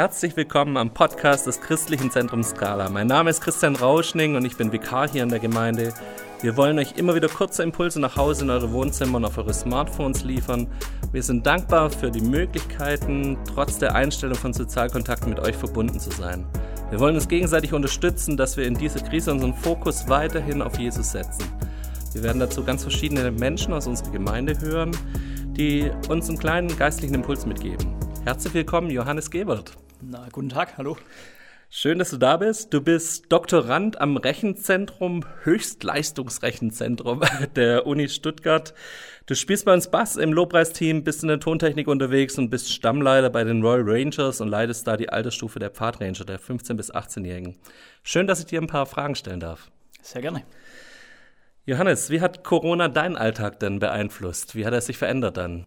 Herzlich willkommen am Podcast des Christlichen Zentrums Skala. Mein Name ist Christian Rauschning und ich bin Vikar hier in der Gemeinde. Wir wollen euch immer wieder kurze Impulse nach Hause in eure Wohnzimmer und auf eure Smartphones liefern. Wir sind dankbar für die Möglichkeiten, trotz der Einstellung von Sozialkontakten mit euch verbunden zu sein. Wir wollen uns gegenseitig unterstützen, dass wir in dieser Krise unseren Fokus weiterhin auf Jesus setzen. Wir werden dazu ganz verschiedene Menschen aus unserer Gemeinde hören, die uns einen kleinen geistlichen Impuls mitgeben. Herzlich willkommen, Johannes Gebert. Na, guten Tag, hallo. Schön, dass du da bist. Du bist Doktorand am Rechenzentrum, Höchstleistungsrechenzentrum der Uni Stuttgart. Du spielst bei uns Bass im Lobpreisteam, bist in der Tontechnik unterwegs und bist Stammleiter bei den Royal Rangers und leitest da die Altersstufe der Pfadranger, der 15- bis 18-Jährigen. Schön, dass ich dir ein paar Fragen stellen darf. Sehr gerne. Johannes, wie hat Corona deinen Alltag denn beeinflusst? Wie hat er sich verändert dann?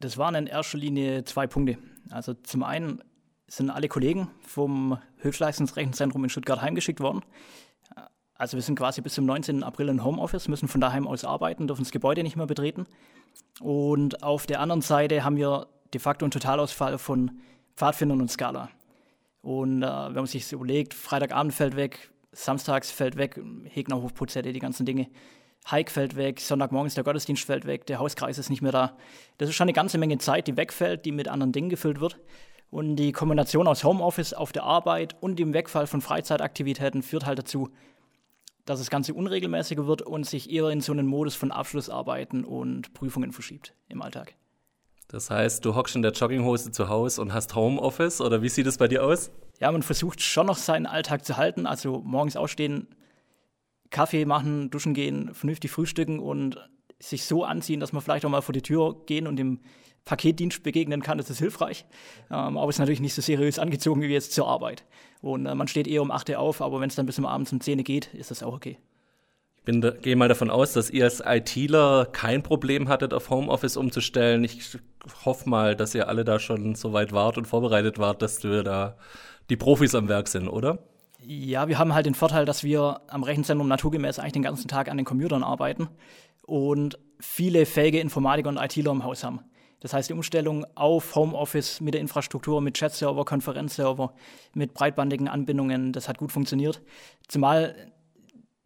Das waren in erster Linie zwei Punkte. Also zum einen sind alle Kollegen vom Höchstleistungsrechenzentrum in Stuttgart heimgeschickt worden. Also wir sind quasi bis zum 19. April in Homeoffice, müssen von daheim aus arbeiten, dürfen das Gebäude nicht mehr betreten. Und auf der anderen Seite haben wir de facto einen Totalausfall von Pfadfindern und Scala. Und äh, wenn man sich überlegt, Freitagabend fällt weg, samstags fällt weg, Hegner Hofputzette, die ganzen Dinge. Hike fällt weg, Sonntagmorgens der Gottesdienst fällt weg, der Hauskreis ist nicht mehr da. Das ist schon eine ganze Menge Zeit, die wegfällt, die mit anderen Dingen gefüllt wird. Und die Kombination aus Homeoffice auf der Arbeit und dem Wegfall von Freizeitaktivitäten führt halt dazu, dass das Ganze unregelmäßiger wird und sich eher in so einen Modus von Abschlussarbeiten und Prüfungen verschiebt im Alltag. Das heißt, du hockst in der Jogginghose zu Hause und hast Homeoffice oder wie sieht es bei dir aus? Ja, man versucht schon noch seinen Alltag zu halten, also morgens aufstehen, Kaffee machen, duschen gehen, vernünftig frühstücken und sich so anziehen, dass man vielleicht auch mal vor die Tür gehen und dem Paketdienst begegnen kann, das ist hilfreich. Ähm, aber es ist natürlich nicht so seriös angezogen wie jetzt zur Arbeit. Und äh, man steht eher um 8 Uhr auf, aber wenn es dann bis zum Abend um 10 Uhr geht, ist das auch okay. Ich da, gehe mal davon aus, dass ihr als ITler kein Problem hattet, auf Homeoffice umzustellen. Ich hoffe mal, dass ihr alle da schon so weit wart und vorbereitet wart, dass wir da die Profis am Werk sind, oder? Ja, wir haben halt den Vorteil, dass wir am Rechenzentrum naturgemäß eigentlich den ganzen Tag an den Computern arbeiten und viele fähige Informatiker und ITler im Haus haben. Das heißt, die Umstellung auf Homeoffice mit der Infrastruktur, mit Chat-Server, Konferenzserver, mit breitbandigen Anbindungen, das hat gut funktioniert. Zumal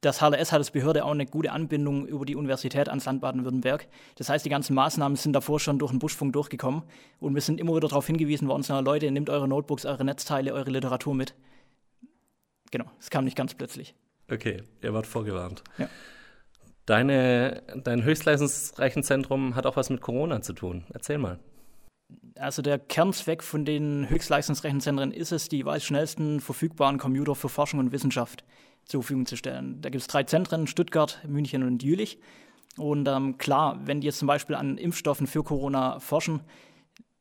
das HLS hat als Behörde auch eine gute Anbindung über die Universität ans Land Baden-Württemberg. Das heißt, die ganzen Maßnahmen sind davor schon durch den Buschfunk durchgekommen und wir sind immer wieder darauf hingewiesen worden, Leute, nehmt eure Notebooks, eure Netzteile, eure Literatur mit. Genau, es kam nicht ganz plötzlich. Okay, ihr wart vorgewarnt. Ja. Deine, dein Höchstleistungsrechenzentrum hat auch was mit Corona zu tun. Erzähl mal. Also der Kernzweck von den Höchstleistungsrechenzentren ist es, die schnellsten verfügbaren Computer für Forschung und Wissenschaft zur Verfügung zu stellen. Da gibt es drei Zentren, Stuttgart, München und Jülich. Und ähm, klar, wenn die jetzt zum Beispiel an Impfstoffen für Corona forschen,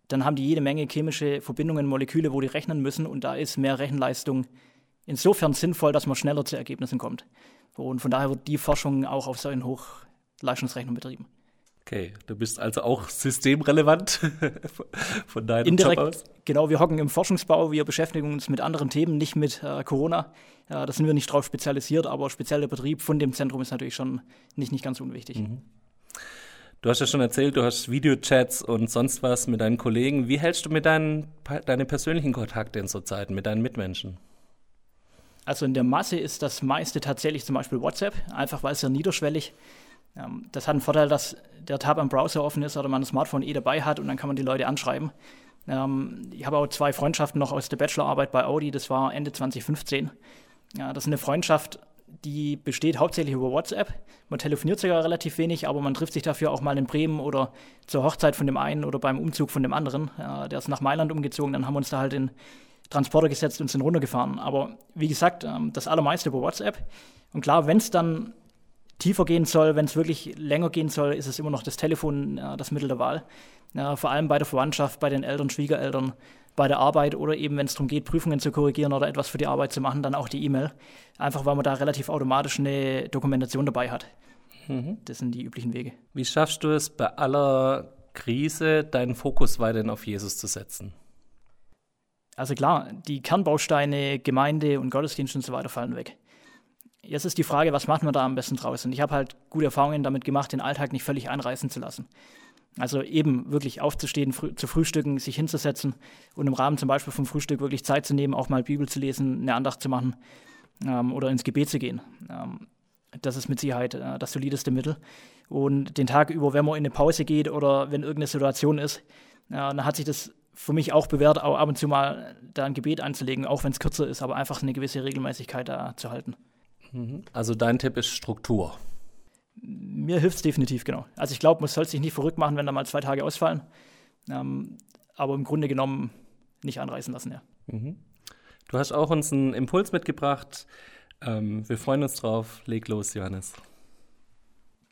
dann haben die jede Menge chemische Verbindungen, Moleküle, wo die rechnen müssen. Und da ist mehr Rechenleistung insofern sinnvoll, dass man schneller zu Ergebnissen kommt. Und von daher wird die Forschung auch auf solchen Hochleistungsrechnern betrieben. Okay, du bist also auch systemrelevant von deinem Indirekt, Job aus? Genau, wir hocken im Forschungsbau, wir beschäftigen uns mit anderen Themen, nicht mit äh, Corona. Äh, da sind wir nicht drauf spezialisiert, aber spezieller Betrieb von dem Zentrum ist natürlich schon nicht, nicht ganz unwichtig. Mhm. Du hast ja schon erzählt, du hast Videochats und sonst was mit deinen Kollegen. Wie hältst du mit deinen deine persönlichen Kontakte in so Zeiten, mit deinen Mitmenschen? Also in der Masse ist das meiste tatsächlich zum Beispiel WhatsApp, einfach weil es ja niederschwellig ähm, Das hat einen Vorteil, dass der Tab am Browser offen ist oder man ein Smartphone eh dabei hat und dann kann man die Leute anschreiben. Ähm, ich habe auch zwei Freundschaften noch aus der Bachelorarbeit bei Audi, das war Ende 2015. Ja, das ist eine Freundschaft, die besteht hauptsächlich über WhatsApp. Man telefoniert sogar relativ wenig, aber man trifft sich dafür auch mal in Bremen oder zur Hochzeit von dem einen oder beim Umzug von dem anderen. Ja, der ist nach Mailand umgezogen, dann haben wir uns da halt in Transporter gesetzt und sind runtergefahren. Aber wie gesagt, ähm, das allermeiste über WhatsApp. Und klar, wenn es dann tiefer gehen soll, wenn es wirklich länger gehen soll, ist es immer noch das Telefon äh, das Mittel der Wahl. Vor allem bei der Verwandtschaft, bei den Eltern, Schwiegereltern, bei der Arbeit oder eben, wenn es darum geht, Prüfungen zu korrigieren oder etwas für die Arbeit zu machen, dann auch die E-Mail. Einfach weil man da relativ automatisch eine Dokumentation dabei hat. Mhm. Das sind die üblichen Wege. Wie schaffst du es bei aller Krise, deinen Fokus weiterhin auf Jesus zu setzen? Also klar, die Kernbausteine, Gemeinde und Gottesdienst und so weiter fallen weg. Jetzt ist die Frage, was macht man da am besten draus? Und ich habe halt gute Erfahrungen damit gemacht, den Alltag nicht völlig einreißen zu lassen. Also eben wirklich aufzustehen, frü zu frühstücken, sich hinzusetzen und im Rahmen zum Beispiel vom Frühstück wirklich Zeit zu nehmen, auch mal Bibel zu lesen, eine Andacht zu machen ähm, oder ins Gebet zu gehen. Ähm, das ist mit Sicherheit äh, das solideste Mittel. Und den Tag über, wenn man in eine Pause geht oder wenn irgendeine Situation ist, äh, dann hat sich das für mich auch bewährt, auch ab und zu mal da ein Gebet anzulegen, auch wenn es kürzer ist, aber einfach eine gewisse Regelmäßigkeit da zu halten. Mhm. Also dein Tipp ist Struktur. Mir hilft es definitiv, genau. Also ich glaube, man soll sich nicht verrückt machen, wenn da mal zwei Tage ausfallen. Ähm, aber im Grunde genommen nicht anreißen lassen, ja. Mhm. Du hast auch uns einen Impuls mitgebracht. Ähm, wir freuen uns drauf. Leg los, Johannes.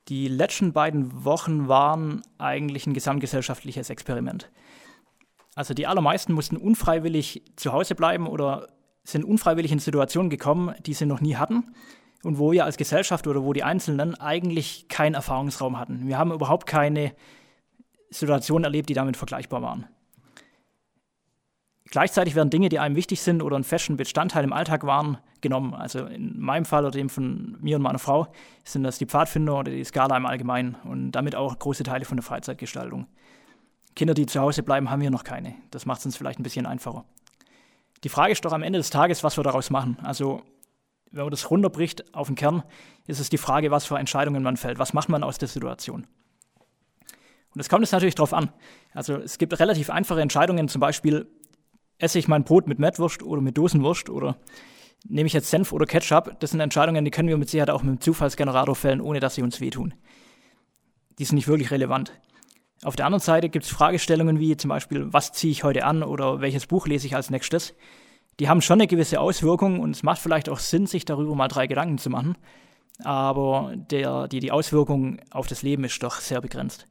Die letzten beiden Wochen waren eigentlich ein gesamtgesellschaftliches Experiment. Also die allermeisten mussten unfreiwillig zu Hause bleiben oder sind unfreiwillig in Situationen gekommen, die sie noch nie hatten und wo wir als Gesellschaft oder wo die Einzelnen eigentlich keinen Erfahrungsraum hatten. Wir haben überhaupt keine Situationen erlebt, die damit vergleichbar waren. Gleichzeitig werden Dinge, die einem wichtig sind oder ein festen Bestandteil im Alltag waren, genommen. Also in meinem Fall oder dem von mir und meiner Frau sind das die Pfadfinder oder die Skala im Allgemeinen und damit auch große Teile von der Freizeitgestaltung. Kinder, die zu Hause bleiben, haben wir noch keine. Das macht es uns vielleicht ein bisschen einfacher. Die Frage ist doch am Ende des Tages, was wir daraus machen. Also wenn man das runterbricht auf den Kern, ist es die Frage, was für Entscheidungen man fällt. Was macht man aus der Situation? Und es kommt jetzt natürlich darauf an. Also es gibt relativ einfache Entscheidungen, zum Beispiel esse ich mein Brot mit Mettwurst oder mit Dosenwurst oder nehme ich jetzt Senf oder Ketchup. Das sind Entscheidungen, die können wir mit Sicherheit auch mit dem Zufallsgenerator fällen, ohne dass sie uns wehtun. Die sind nicht wirklich relevant. Auf der anderen Seite gibt es Fragestellungen wie zum Beispiel, was ziehe ich heute an oder welches Buch lese ich als nächstes die haben schon eine gewisse Auswirkung und es macht vielleicht auch Sinn, sich darüber mal drei Gedanken zu machen. Aber der, die, die Auswirkung auf das Leben ist doch sehr begrenzt.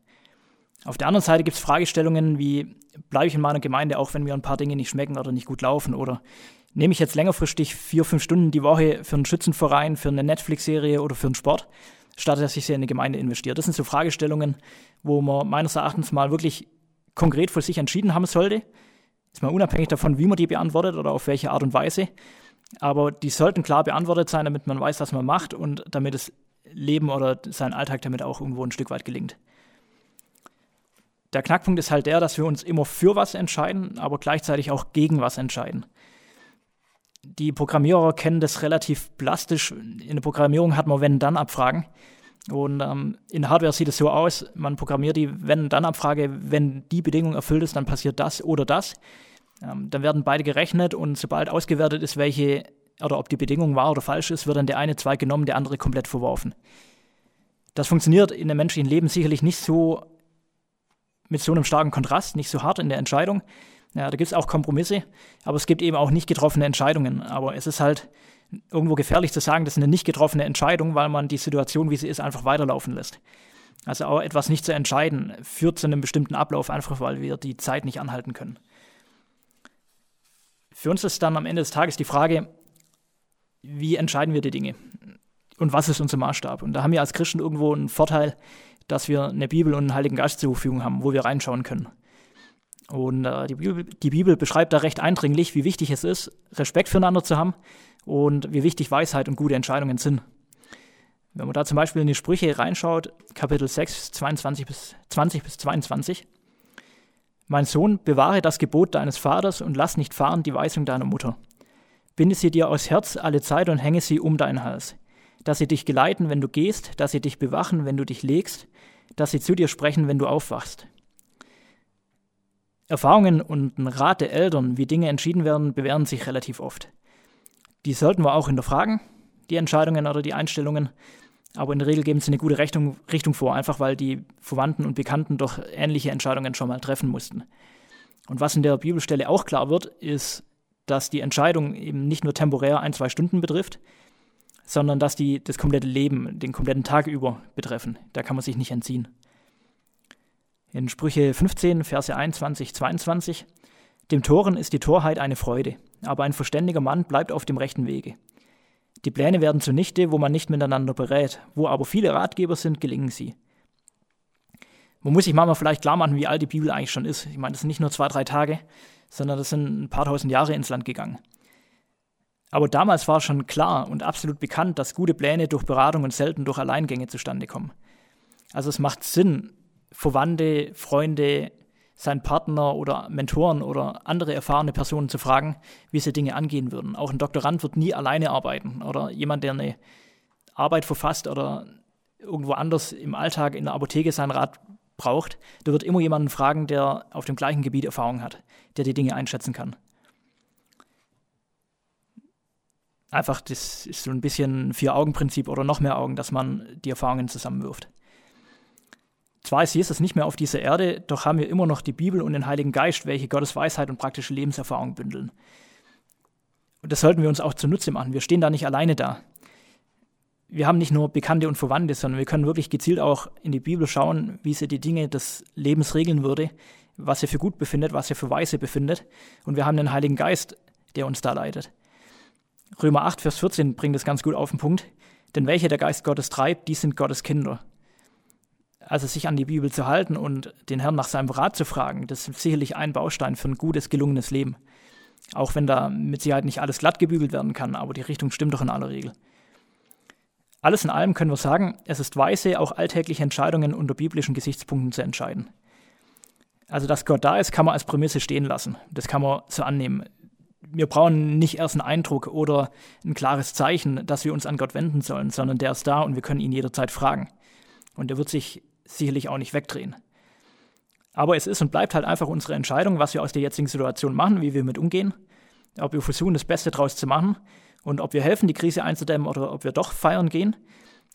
Auf der anderen Seite gibt es Fragestellungen wie, bleibe ich in meiner Gemeinde, auch wenn mir ein paar Dinge nicht schmecken oder nicht gut laufen? Oder nehme ich jetzt längerfristig vier, fünf Stunden die Woche für einen Schützenverein, für eine Netflix-Serie oder für einen Sport, statt dass ich sie in eine Gemeinde investiere? Das sind so Fragestellungen, wo man meines Erachtens mal wirklich konkret für sich entschieden haben sollte ist mal unabhängig davon, wie man die beantwortet oder auf welche Art und Weise. Aber die sollten klar beantwortet sein, damit man weiß, was man macht und damit das Leben oder sein Alltag damit auch irgendwo ein Stück weit gelingt. Der Knackpunkt ist halt der, dass wir uns immer für was entscheiden, aber gleichzeitig auch gegen was entscheiden. Die Programmierer kennen das relativ plastisch. In der Programmierung hat man Wenn-Dann-Abfragen. Und ähm, in Hardware sieht es so aus, man programmiert die Wenn-Dann-Abfrage, wenn die Bedingung erfüllt ist, dann passiert das oder das. Ähm, dann werden beide gerechnet und sobald ausgewertet ist, welche oder ob die Bedingung wahr oder falsch ist, wird dann der eine Zweig genommen, der andere komplett verworfen. Das funktioniert in dem menschlichen Leben sicherlich nicht so mit so einem starken Kontrast, nicht so hart in der Entscheidung. Ja, da gibt es auch Kompromisse, aber es gibt eben auch nicht getroffene Entscheidungen. Aber es ist halt irgendwo gefährlich zu sagen, das ist eine nicht getroffene Entscheidung, weil man die Situation, wie sie ist, einfach weiterlaufen lässt. Also auch etwas nicht zu entscheiden, führt zu einem bestimmten Ablauf, einfach weil wir die Zeit nicht anhalten können. Für uns ist dann am Ende des Tages die Frage, wie entscheiden wir die Dinge? Und was ist unser Maßstab? Und da haben wir als Christen irgendwo einen Vorteil, dass wir eine Bibel und einen Heiligen Geist zur Verfügung haben, wo wir reinschauen können. Und äh, die, Bibel, die Bibel beschreibt da recht eindringlich, wie wichtig es ist, Respekt füreinander zu haben und wie wichtig Weisheit und gute Entscheidungen sind. Wenn man da zum Beispiel in die Sprüche reinschaut, Kapitel 6, 22 bis, 20 bis 22. Mein Sohn, bewahre das Gebot deines Vaters und lass nicht fahren die Weisung deiner Mutter. Binde sie dir aus Herz alle Zeit und hänge sie um deinen Hals. Dass sie dich geleiten, wenn du gehst, dass sie dich bewachen, wenn du dich legst, dass sie zu dir sprechen, wenn du aufwachst. Erfahrungen und ein Rat der Eltern, wie Dinge entschieden werden, bewähren sich relativ oft. Die sollten wir auch hinterfragen, die Entscheidungen oder die Einstellungen. Aber in der Regel geben sie eine gute Richtung, Richtung vor, einfach weil die Verwandten und Bekannten doch ähnliche Entscheidungen schon mal treffen mussten. Und was in der Bibelstelle auch klar wird, ist, dass die Entscheidung eben nicht nur temporär ein, zwei Stunden betrifft, sondern dass die das komplette Leben, den kompletten Tag über betreffen. Da kann man sich nicht entziehen. In Sprüche 15, Verse 21, 22, dem Toren ist die Torheit eine Freude, aber ein verständiger Mann bleibt auf dem rechten Wege. Die Pläne werden zunichte, wo man nicht miteinander berät, wo aber viele Ratgeber sind, gelingen sie. Man muss sich mal vielleicht klar machen, wie alt die Bibel eigentlich schon ist. Ich meine, das sind nicht nur zwei, drei Tage, sondern das sind ein paar tausend Jahre ins Land gegangen. Aber damals war schon klar und absolut bekannt, dass gute Pläne durch Beratung und selten durch Alleingänge zustande kommen. Also es macht Sinn, Verwandte, Freunde, seinen Partner oder Mentoren oder andere erfahrene Personen zu fragen, wie sie Dinge angehen würden. Auch ein Doktorand wird nie alleine arbeiten oder jemand, der eine Arbeit verfasst oder irgendwo anders im Alltag in der Apotheke seinen Rat braucht, der wird immer jemanden fragen, der auf dem gleichen Gebiet Erfahrung hat, der die Dinge einschätzen kann. Einfach, das ist so ein bisschen Vier-Augen-Prinzip oder noch mehr Augen, dass man die Erfahrungen zusammenwirft. Zwar ist Jesus nicht mehr auf dieser Erde, doch haben wir immer noch die Bibel und den Heiligen Geist, welche Gottes Weisheit und praktische Lebenserfahrung bündeln. Und das sollten wir uns auch zunutze machen. Wir stehen da nicht alleine da. Wir haben nicht nur Bekannte und Verwandte, sondern wir können wirklich gezielt auch in die Bibel schauen, wie sie die Dinge des Lebens regeln würde, was sie für gut befindet, was sie für weise befindet. Und wir haben den Heiligen Geist, der uns da leitet. Römer 8, Vers 14 bringt es ganz gut auf den Punkt. Denn welche der Geist Gottes treibt, die sind Gottes Kinder. Also sich an die Bibel zu halten und den Herrn nach seinem Rat zu fragen, das ist sicherlich ein Baustein für ein gutes, gelungenes Leben. Auch wenn da mit Sicherheit nicht alles glatt gebügelt werden kann, aber die Richtung stimmt doch in aller Regel. Alles in allem können wir sagen, es ist weise, auch alltägliche Entscheidungen unter biblischen Gesichtspunkten zu entscheiden. Also, dass Gott da ist, kann man als Prämisse stehen lassen. Das kann man so annehmen. Wir brauchen nicht erst einen Eindruck oder ein klares Zeichen, dass wir uns an Gott wenden sollen, sondern der ist da und wir können ihn jederzeit fragen. Und er wird sich sicherlich auch nicht wegdrehen. Aber es ist und bleibt halt einfach unsere Entscheidung, was wir aus der jetzigen Situation machen, wie wir mit umgehen, ob wir versuchen, das Beste daraus zu machen und ob wir helfen, die Krise einzudämmen oder ob wir doch feiern gehen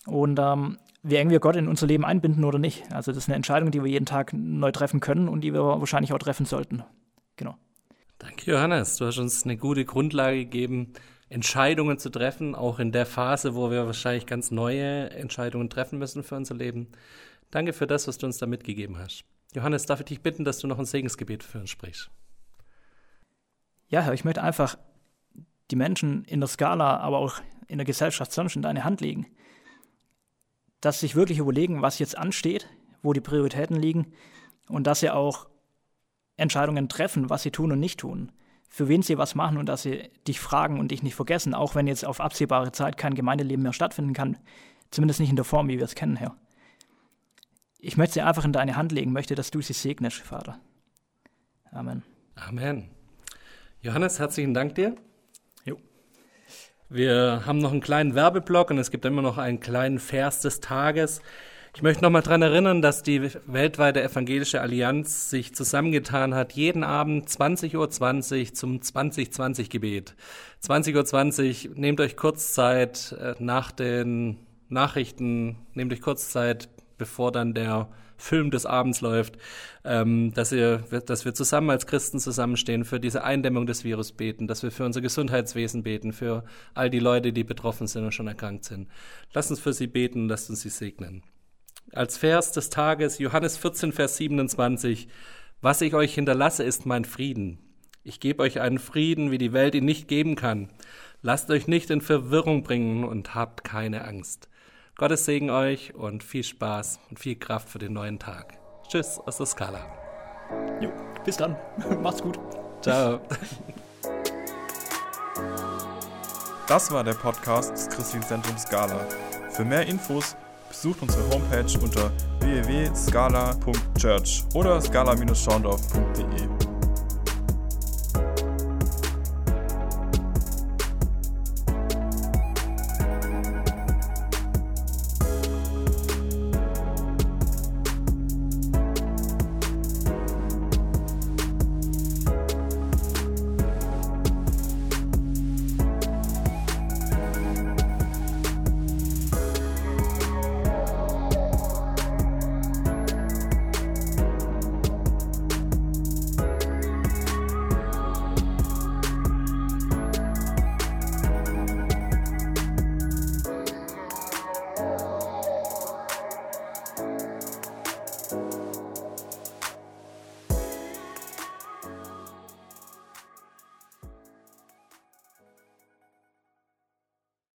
und ähm, wie eng wir Gott in unser Leben einbinden oder nicht. Also das ist eine Entscheidung, die wir jeden Tag neu treffen können und die wir wahrscheinlich auch treffen sollten. Genau. Danke, Johannes. Du hast uns eine gute Grundlage gegeben, Entscheidungen zu treffen, auch in der Phase, wo wir wahrscheinlich ganz neue Entscheidungen treffen müssen für unser Leben. Danke für das, was du uns da mitgegeben hast. Johannes, darf ich dich bitten, dass du noch ein Segensgebet für uns sprichst? Ja, Herr, ich möchte einfach die Menschen in der Skala, aber auch in der Gesellschaft sonst in deine Hand legen. Dass sie sich wirklich überlegen, was jetzt ansteht, wo die Prioritäten liegen und dass sie auch Entscheidungen treffen, was sie tun und nicht tun, für wen sie was machen und dass sie dich fragen und dich nicht vergessen, auch wenn jetzt auf absehbare Zeit kein Gemeindeleben mehr stattfinden kann, zumindest nicht in der Form, wie wir es kennen, Herr. Ich möchte sie einfach in deine Hand legen, möchte, dass du sie segnest, Vater. Amen. Amen. Johannes, herzlichen Dank dir. Jo. Wir haben noch einen kleinen Werbeblock und es gibt immer noch einen kleinen Vers des Tages. Ich möchte noch mal daran erinnern, dass die weltweite evangelische Allianz sich zusammengetan hat, jeden Abend 20.20 Uhr zum 2020-Gebet. 20.20 Uhr, nehmt euch kurz Zeit äh, nach den Nachrichten, nehmt euch kurz Zeit, bevor dann der Film des Abends läuft, ähm, dass, ihr, dass wir zusammen als Christen zusammenstehen, für diese Eindämmung des Virus beten, dass wir für unser Gesundheitswesen beten, für all die Leute, die betroffen sind und schon erkrankt sind. Lasst uns für sie beten, lasst uns sie segnen. Als Vers des Tages Johannes 14, Vers 27. Was ich euch hinterlasse, ist mein Frieden. Ich gebe euch einen Frieden, wie die Welt ihn nicht geben kann. Lasst euch nicht in Verwirrung bringen und habt keine Angst. Gottes Segen euch und viel Spaß und viel Kraft für den neuen Tag. Tschüss aus der Skala. Jo, bis dann. Macht's gut. Ciao. Das war der Podcast des Christlichen Zentrums Skala. Für mehr Infos besucht unsere Homepage unter www.scala.church oder scala-schaundorf.de.